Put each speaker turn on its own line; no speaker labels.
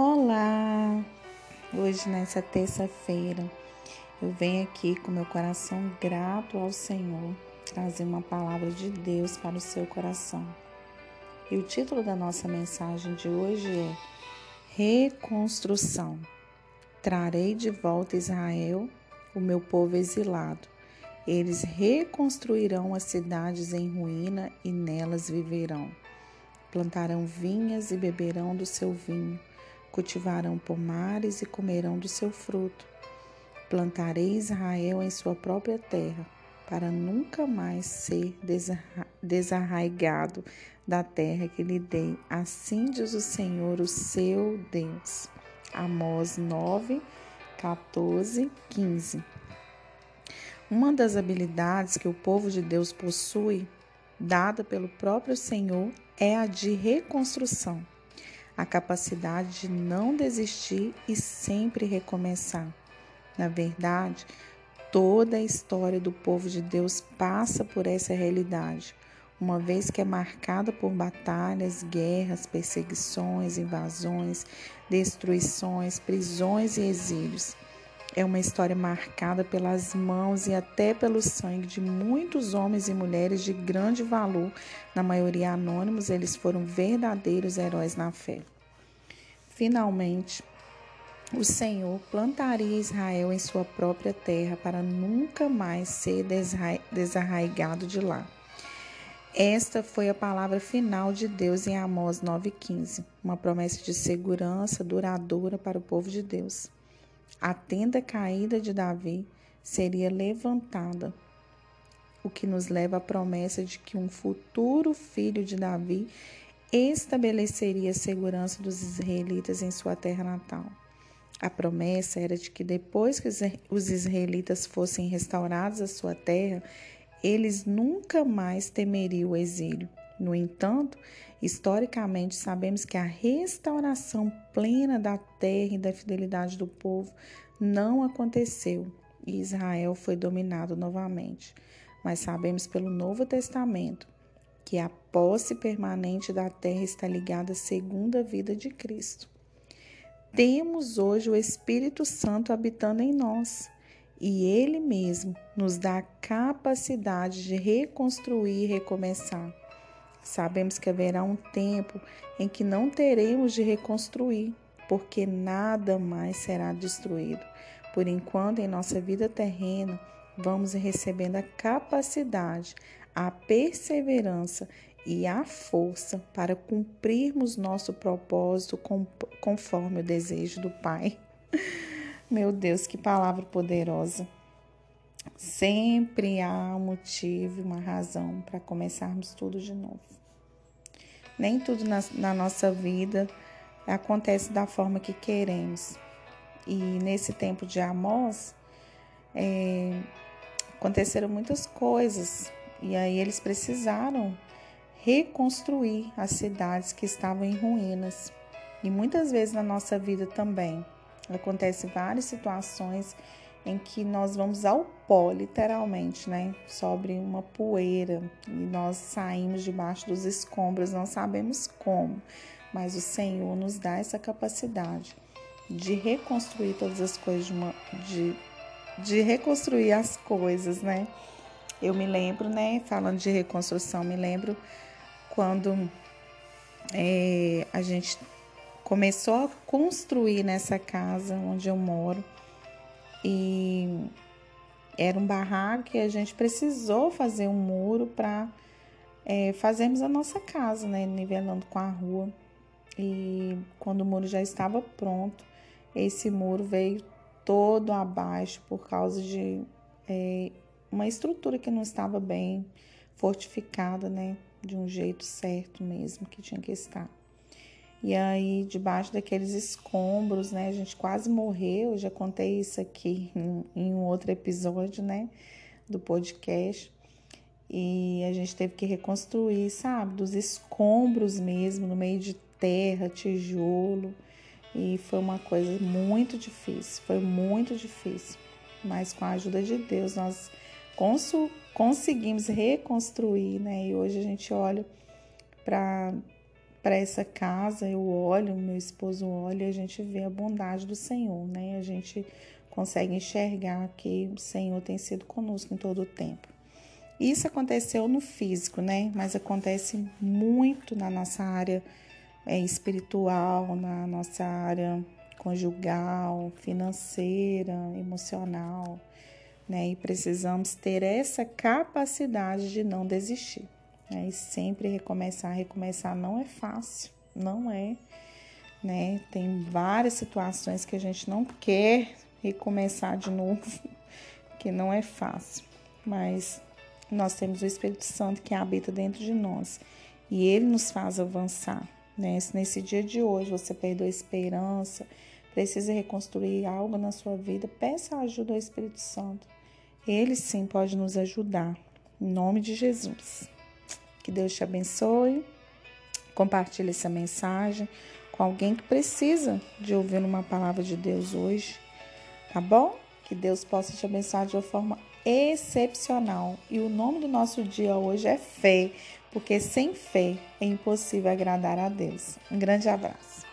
Olá! Hoje, nessa terça-feira, eu venho aqui com meu coração grato ao Senhor trazer uma palavra de Deus para o seu coração. E o título da nossa mensagem de hoje é Reconstrução. Trarei de volta Israel, o meu povo exilado. Eles reconstruirão as cidades em ruína e nelas viverão. Plantarão vinhas e beberão do seu vinho cultivarão pomares e comerão do seu fruto. Plantarei Israel em sua própria terra, para nunca mais ser desarraigado da terra que lhe dei. Assim diz o Senhor, o seu Deus. Amós 9, 14, 15. Uma das habilidades que o povo de Deus possui, dada pelo próprio Senhor, é a de reconstrução a capacidade de não desistir e sempre recomeçar. Na verdade, toda a história do povo de Deus passa por essa realidade, uma vez que é marcada por batalhas, guerras, perseguições, invasões, destruições, prisões e exílios. É uma história marcada pelas mãos e até pelo sangue de muitos homens e mulheres de grande valor, na maioria anônimos, eles foram verdadeiros heróis na fé. Finalmente, o Senhor plantaria Israel em sua própria terra para nunca mais ser desarraigado de lá. Esta foi a palavra final de Deus em Amós 9,15, uma promessa de segurança duradoura para o povo de Deus. A tenda caída de Davi seria levantada, o que nos leva à promessa de que um futuro filho de Davi estabeleceria a segurança dos israelitas em sua terra natal. A promessa era de que depois que os israelitas fossem restaurados à sua terra, eles nunca mais temeriam o exílio. No entanto, historicamente sabemos que a restauração plena da terra e da fidelidade do povo não aconteceu e Israel foi dominado novamente. Mas sabemos pelo Novo Testamento que a posse permanente da terra está ligada à segunda vida de Cristo. Temos hoje o Espírito Santo habitando em nós e ele mesmo nos dá a capacidade de reconstruir e recomeçar. Sabemos que haverá um tempo em que não teremos de reconstruir, porque nada mais será destruído. Por enquanto, em nossa vida terrena, vamos recebendo a capacidade, a perseverança e a força para cumprirmos nosso propósito conforme o desejo do Pai. Meu Deus, que palavra poderosa. Sempre há um motivo, uma razão para começarmos tudo de novo. Nem tudo na, na nossa vida acontece da forma que queremos. E nesse tempo de Amós, é, aconteceram muitas coisas e aí eles precisaram reconstruir as cidades que estavam em ruínas. E muitas vezes na nossa vida também acontece várias situações em que nós vamos ao pó, literalmente, né? Sobre uma poeira e nós saímos debaixo dos escombros, não sabemos como, mas o Senhor nos dá essa capacidade de reconstruir todas as coisas, de, uma, de, de reconstruir as coisas, né? Eu me lembro, né, falando de reconstrução, me lembro quando é, a gente começou a construir nessa casa onde eu moro e era um barraco e a gente precisou fazer um muro para é, fazermos a nossa casa, né, nivelando com a rua. E quando o muro já estava pronto, esse muro veio todo abaixo por causa de é, uma estrutura que não estava bem fortificada, né? De um jeito certo mesmo que tinha que estar. E aí, debaixo daqueles escombros, né? A gente quase morreu. Eu já contei isso aqui em, em um outro episódio, né? Do podcast. E a gente teve que reconstruir, sabe? Dos escombros mesmo, no meio de terra, tijolo. E foi uma coisa muito difícil. Foi muito difícil. Mas com a ajuda de Deus, nós conseguimos reconstruir, né? E hoje a gente olha para para essa casa, eu olho, meu esposo olha a gente vê a bondade do Senhor, né? A gente consegue enxergar que o Senhor tem sido conosco em todo o tempo. Isso aconteceu no físico, né? Mas acontece muito na nossa área é, espiritual, na nossa área conjugal, financeira, emocional, né? E precisamos ter essa capacidade de não desistir. Né? E sempre recomeçar, recomeçar não é fácil, não é, né? Tem várias situações que a gente não quer recomeçar de novo, que não é fácil, mas nós temos o Espírito Santo que habita dentro de nós e ele nos faz avançar. Né? Se nesse dia de hoje você perdeu a esperança, precisa reconstruir algo na sua vida, peça a ajuda do Espírito Santo. Ele sim pode nos ajudar. Em nome de Jesus. Que Deus te abençoe. Compartilhe essa mensagem com alguém que precisa de ouvir uma palavra de Deus hoje. Tá bom? Que Deus possa te abençoar de uma forma excepcional. E o nome do nosso dia hoje é fé, porque sem fé é impossível agradar a Deus. Um grande abraço.